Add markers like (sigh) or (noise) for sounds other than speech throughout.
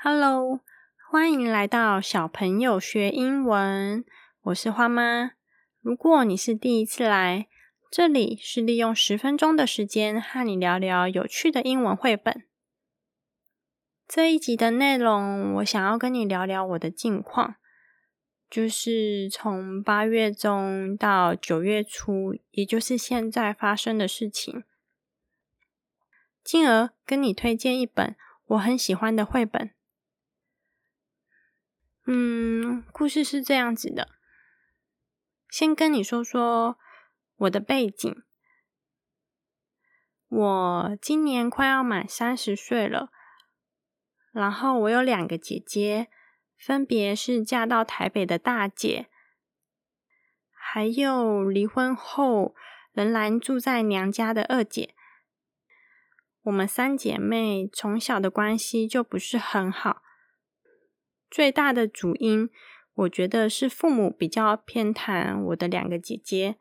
Hello，欢迎来到小朋友学英文。我是花妈。如果你是第一次来，这里是利用十分钟的时间和你聊聊有趣的英文绘本。这一集的内容，我想要跟你聊聊我的近况，就是从八月中到九月初，也就是现在发生的事情，进而跟你推荐一本我很喜欢的绘本。嗯，故事是这样子的。先跟你说说我的背景。我今年快要满三十岁了，然后我有两个姐姐，分别是嫁到台北的大姐，还有离婚后仍然住在娘家的二姐。我们三姐妹从小的关系就不是很好。最大的主因，我觉得是父母比较偏袒我的两个姐姐。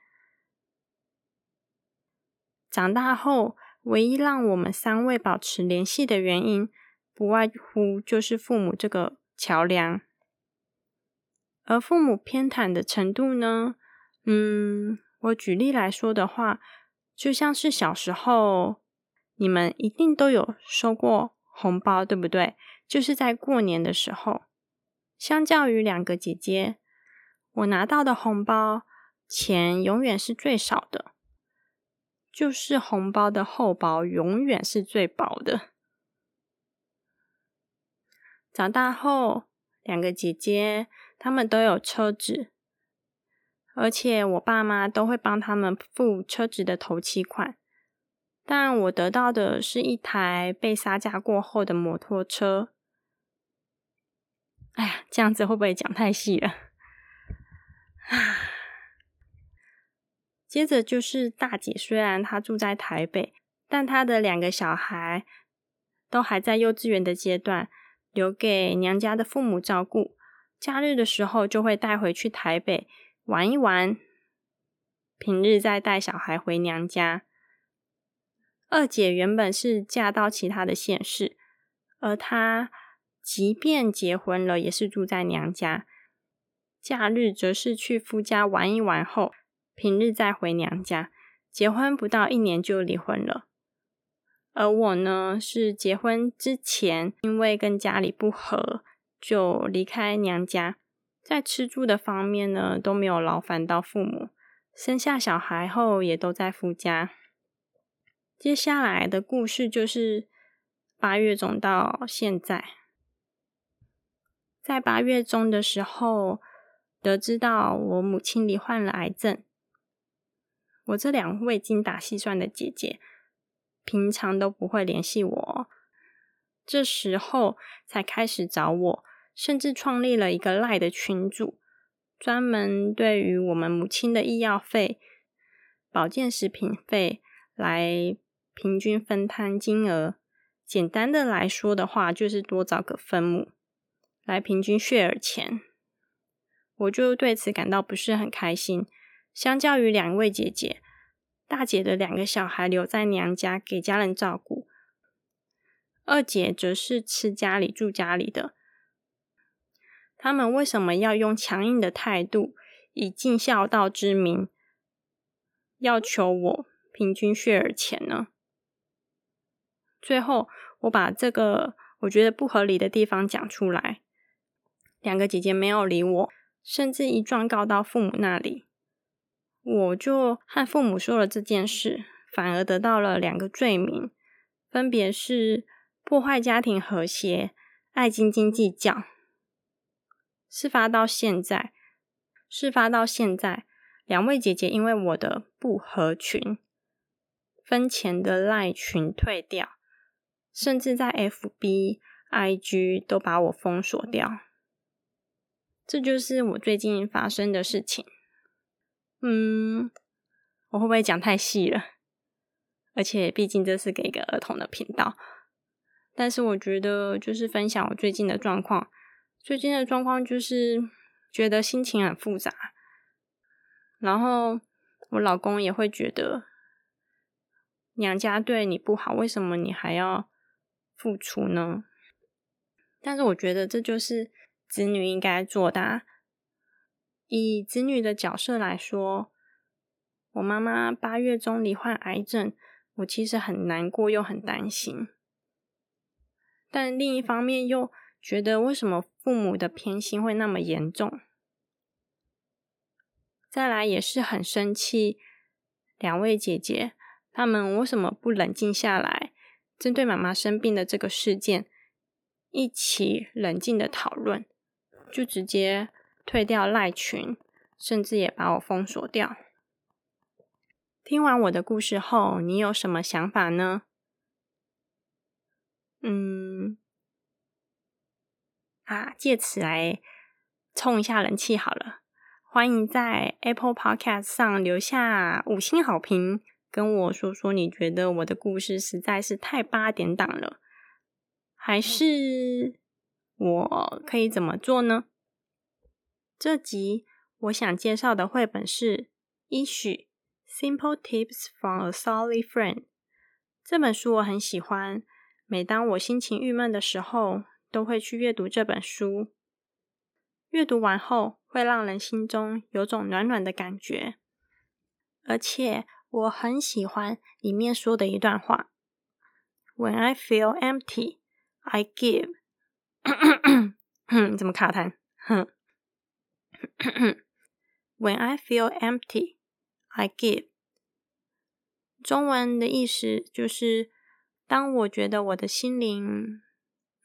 长大后，唯一让我们三位保持联系的原因，不外乎就是父母这个桥梁。而父母偏袒的程度呢？嗯，我举例来说的话，就像是小时候，你们一定都有收过红包，对不对？就是在过年的时候。相较于两个姐姐，我拿到的红包钱永远是最少的，就是红包的厚薄永远是最薄的。长大后，两个姐姐她们都有车子，而且我爸妈都会帮他们付车子的头期款，但我得到的是一台被杀价过后的摩托车。哎呀，这样子会不会讲太细了？接着就是大姐，虽然她住在台北，但她的两个小孩都还在幼稚园的阶段，留给娘家的父母照顾。假日的时候就会带回去台北玩一玩，平日再带小孩回娘家。二姐原本是嫁到其他的县市，而她。即便结婚了，也是住在娘家，假日则是去夫家玩一玩后，平日再回娘家。结婚不到一年就离婚了，而我呢，是结婚之前因为跟家里不和，就离开娘家，在吃住的方面呢都没有劳烦到父母，生下小孩后也都在夫家。接下来的故事就是八月中到现在。在八月中的时候，得知到我母亲罹患了癌症。我这两位精打细算的姐姐，平常都不会联系我，这时候才开始找我，甚至创立了一个赖的群组，专门对于我们母亲的医药费、保健食品费来平均分摊金额。简单的来说的话，就是多找个分母。来平均血儿钱，我就对此感到不是很开心。相较于两位姐姐，大姐的两个小孩留在娘家给家人照顾，二姐则是吃家里住家里的。他们为什么要用强硬的态度，以尽孝道之名，要求我平均血儿钱呢？最后，我把这个我觉得不合理的地方讲出来。两个姐姐没有理我，甚至一状告到父母那里，我就和父母说了这件事，反而得到了两个罪名，分别是破坏家庭和谐、爱斤斤计较。事发到现在，事发到现在，两位姐姐因为我的不合群，分钱的赖群退掉，甚至在 FB、IG 都把我封锁掉。这就是我最近发生的事情。嗯，我会不会讲太细了？而且毕竟这是给一个儿童的频道，但是我觉得就是分享我最近的状况。最近的状况就是觉得心情很复杂，然后我老公也会觉得娘家对你不好，为什么你还要付出呢？但是我觉得这就是子女应该做的。以子女的角色来说，我妈妈八月中罹患癌症，我其实很难过又很担心。但另一方面又觉得，为什么父母的偏心会那么严重？再来也是很生气，两位姐姐他们为什么不冷静下来，针对妈妈生病的这个事件，一起冷静的讨论，就直接退掉赖群，甚至也把我封锁掉。听完我的故事后，你有什么想法呢？嗯，啊，借此来冲一下人气好了。欢迎在 Apple Podcast 上留下五星好评，跟我说说你觉得我的故事实在是太八点档了，还是我可以怎么做呢？这集我想介绍的绘本是《一许 Simple Tips from a Solid Friend》这本书，我很喜欢。每当我心情郁闷的时候，都会去阅读这本书。阅读完后，会让人心中有种暖暖的感觉。而且我很喜欢里面说的一段话：“When I feel empty, I give。” (coughs) 怎么卡痰？哼。(coughs) When I feel empty, I give。中文的意思就是。当我觉得我的心灵，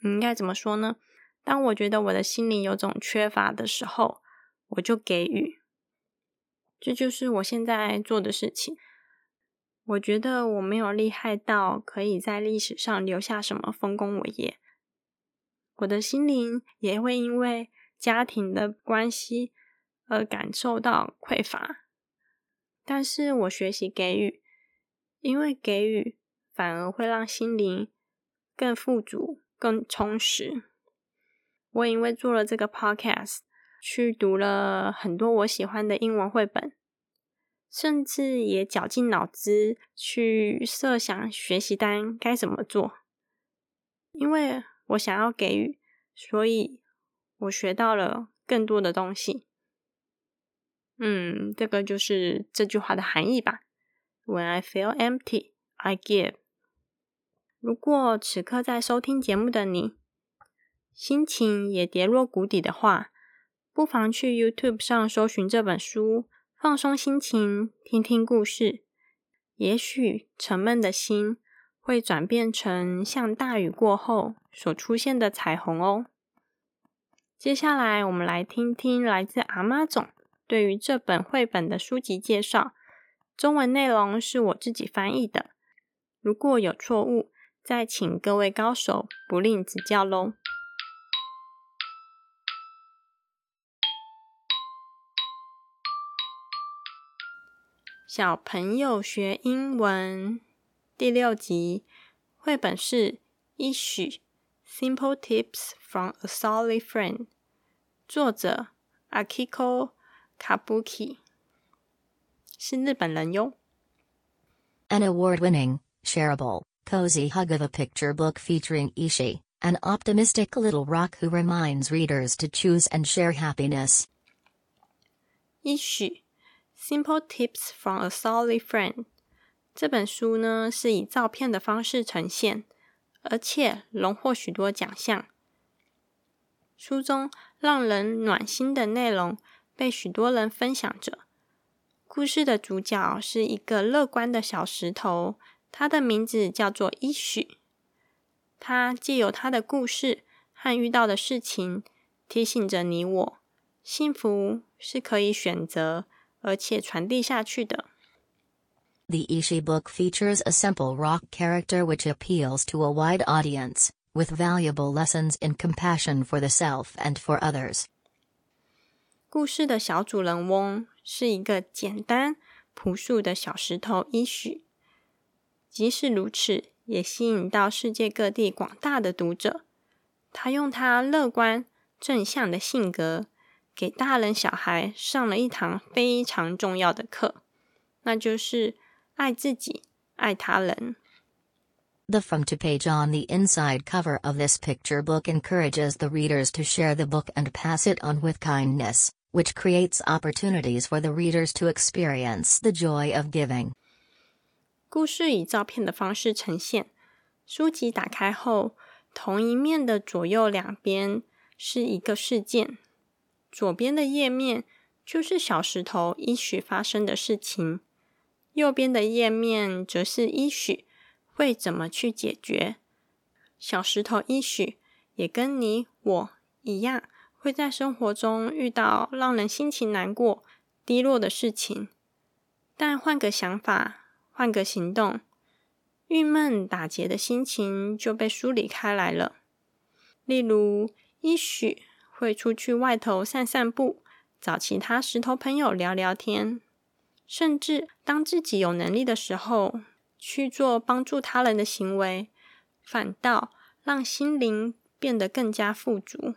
应该怎么说呢？当我觉得我的心灵有种缺乏的时候，我就给予。这就是我现在做的事情。我觉得我没有厉害到可以在历史上留下什么丰功伟业，我的心灵也会因为家庭的关系而感受到匮乏。但是我学习给予，因为给予。反而会让心灵更富足、更充实。我因为做了这个 podcast，去读了很多我喜欢的英文绘本，甚至也绞尽脑汁去设想学习单该怎么做。因为我想要给予，所以我学到了更多的东西。嗯，这个就是这句话的含义吧。When I feel empty, I give. 如果此刻在收听节目的你，心情也跌落谷底的话，不妨去 YouTube 上搜寻这本书，放松心情，听听故事。也许沉闷的心会转变成像大雨过后所出现的彩虹哦。接下来，我们来听听来自阿妈总对于这本绘本的书籍介绍。中文内容是我自己翻译的，如果有错误。再请各位高手不吝指教喽！小朋友学英文第六集绘本是《一许 Simple Tips from a Solid Friend》，作者 Akiko Kabuki 是日本人哟。An award-winning, shareable. cozy hug of a picture book featuring Ishi, an optimistic little rock who reminds readers to choose and share happiness. Ishi Simple Tips from a Solid Friend 这本书呢是以照片的方式呈现，而且荣获许多奖项。书中让人暖心的内容被许多人分享着。故事的主角是一个乐观的小石头。他的名字叫做伊许，他借由他的故事和遇到的事情，提醒着你我：幸福是可以选择，而且传递下去的。The Ishi book features a simple rock character which appeals to a wide audience, with valuable lessons in compassion for the self and for others. 故事的小主人翁是一个简单朴素的小石头伊许。即使如此，也吸引到世界各地广大的读者。他用他乐观正向的性格，给大人小孩上了一堂非常重要的课，那就是 爱自己、爱他人。 The From to page on the inside cover of this picture book encourages the readers to share the book and pass it on with kindness, which creates opportunities for the readers to experience the joy of giving. 故事以照片的方式呈现。书籍打开后，同一面的左右两边是一个事件。左边的页面就是小石头伊许发生的事情， 右边的页面则是伊许会怎么去解决。小石头伊许也跟你我一样，会在生活中遇到让人心情难过、低落的事情，但换个想法。换个行动，郁闷打结的心情就被梳理开来了。例如，也许会出去外头散散步，找其他石头朋友聊聊天，甚至当自己有能力的时候，去做帮助他人的行为，反倒让心灵变得更加富足。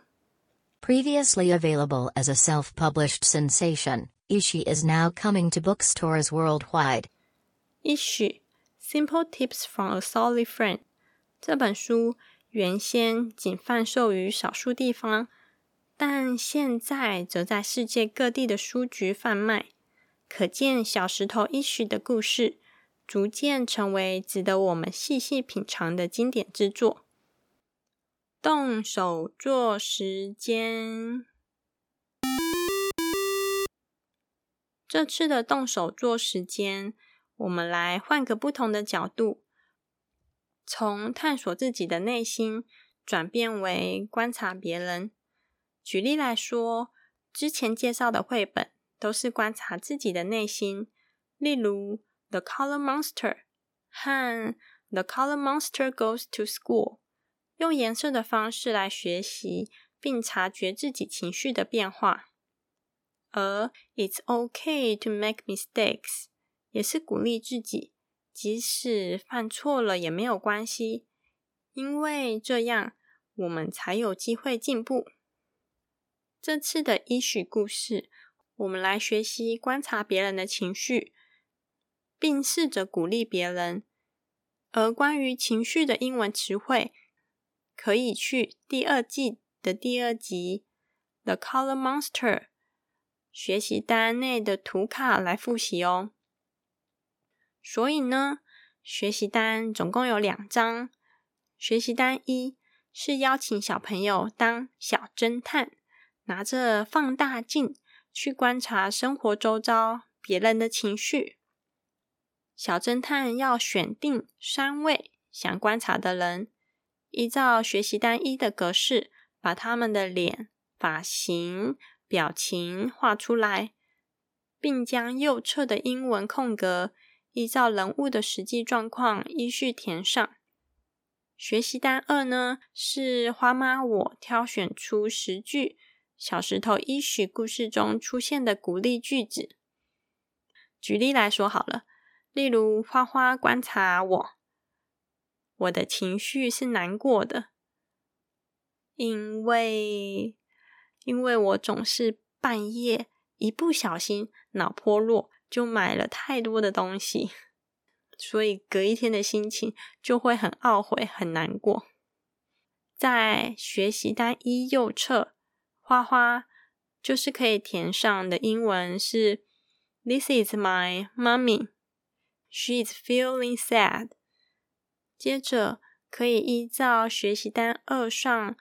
Previously available as a self-published sensation, Ishi is now coming to bookstores worldwide. Issue Simple Tips from a Solid Friend 这本书原先仅贩售于少数地方，但现在则在世界各地的书局贩卖。可见小石头 Issue 的故事逐渐成为值得我们细细品尝的经典之作。动手做时间，这次的动手做时间。我们来换个不同的角度，从探索自己的内心转变为观察别人。举例来说，之前介绍的绘本都是观察自己的内心，例如《The Color Monster》和《The Color Monster Goes to School》，用颜色的方式来学习并察觉自己情绪的变化。而《It's OK to Make Mistakes》。也是鼓励自己，即使犯错了也没有关系，因为这样我们才有机会进步。这次的医许故事，我们来学习观察别人的情绪，并试着鼓励别人。而关于情绪的英文词汇，可以去第二季的第二集《The Color Monster》学习单内的图卡来复习哦。所以呢，学习单总共有两张。学习单一是邀请小朋友当小侦探，拿着放大镜去观察生活周遭别人的情绪。小侦探要选定三位想观察的人，依照学习单一的格式，把他们的脸、发型、表情画出来，并将右侧的英文空格。依照人物的实际状况依序填上。学习单二呢，是花妈我挑选出十句小石头依许故事中出现的鼓励句子。举例来说好了，例如花花观察我，我的情绪是难过的，因为因为我总是半夜一不小心脑破落。就买了太多的东西，所以隔一天的心情就会很懊悔、很难过。在学习单一右侧，花花就是可以填上的英文是 “This is my mommy. She is feeling sad.” 接着可以依照学习单二上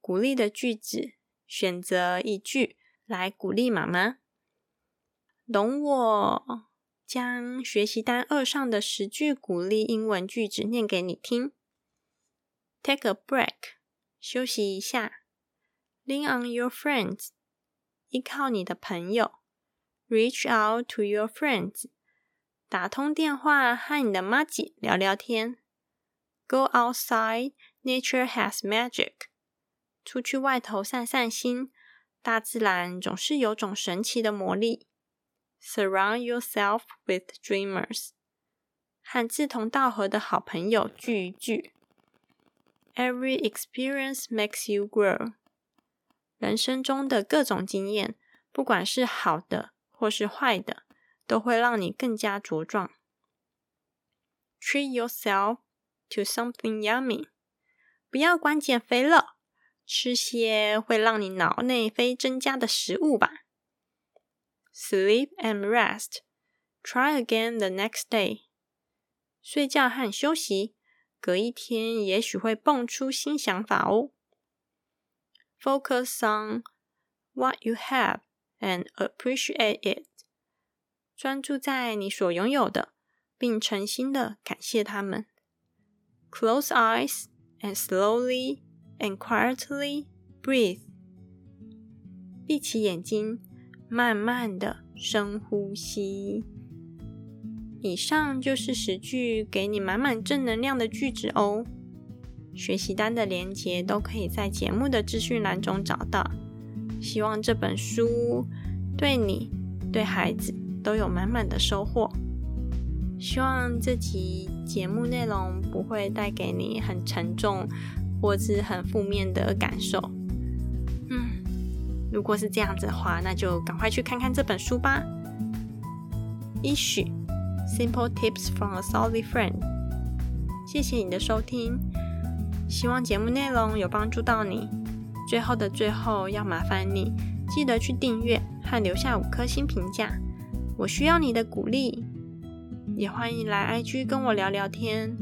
鼓励的句子，选择一句来鼓励妈妈。容我将学习单二上的十句鼓励英文句子念给你听。Take a break，休息一下。Lean on your friends，依靠你的朋友。Reach out to your friends，打通电话和你的妈吉聊聊天。Go outside，nature has magic，出去外头散散心，大自然总是有种神奇的魔力。Surround yourself with dreamers，和志同道合的好朋友聚一聚。Every experience makes you grow。 人生中的各种经验，不管是好的或是坏的，都会让你更加茁壮。Treat yourself to something yummy。不要管减肥了，吃些会让你脑内啡增加的食物吧。Sleep and rest. Try again the next day. 睡觉和休息，隔一天也许会蹦出新想法哦。Focus on what you have and appreciate it. 专注在你所拥有的，并诚心的感谢他们。Close eyes and slowly and quietly breathe. 闭起眼睛，慢慢的深呼吸。以上就是十句给你满满正能量的句子哦。学习单的连接都可以在节目的资讯栏中找到。希望这本书对你、对孩子都有满满的收获。希望这集节目内容不会带给你很沉重或是很负面的感受。嗯，如果是这样子的话，那就赶快去看看这本书吧。一许 Simple Tips from a Solid Friend，谢谢你的收听。希望节目内容有帮助到你。最后的最后，要麻烦你记得去订阅和留下五颗星评价，我需要你的鼓励。也欢迎来 IG 跟我聊聊天。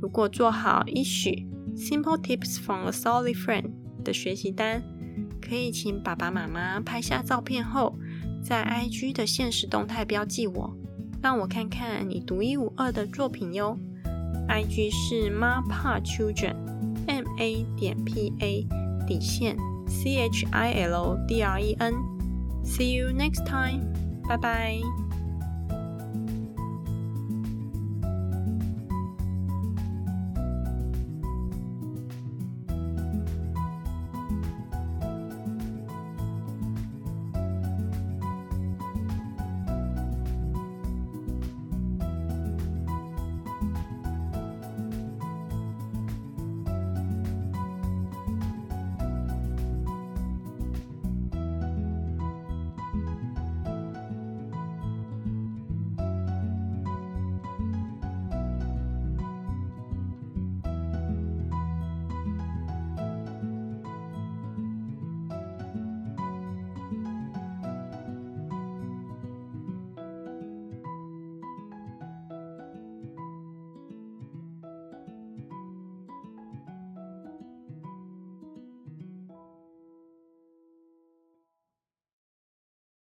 如果做好一许 Simple Tips from a Solid Friend 的学习单，可以请爸爸妈妈拍下照片后，在 IG 的现实动态标记我，让我看看你独一無二的作品哟。IG 是 MaPaChildren。a 点 p a 底线 c h i l d r e n。See you next time. 拜拜。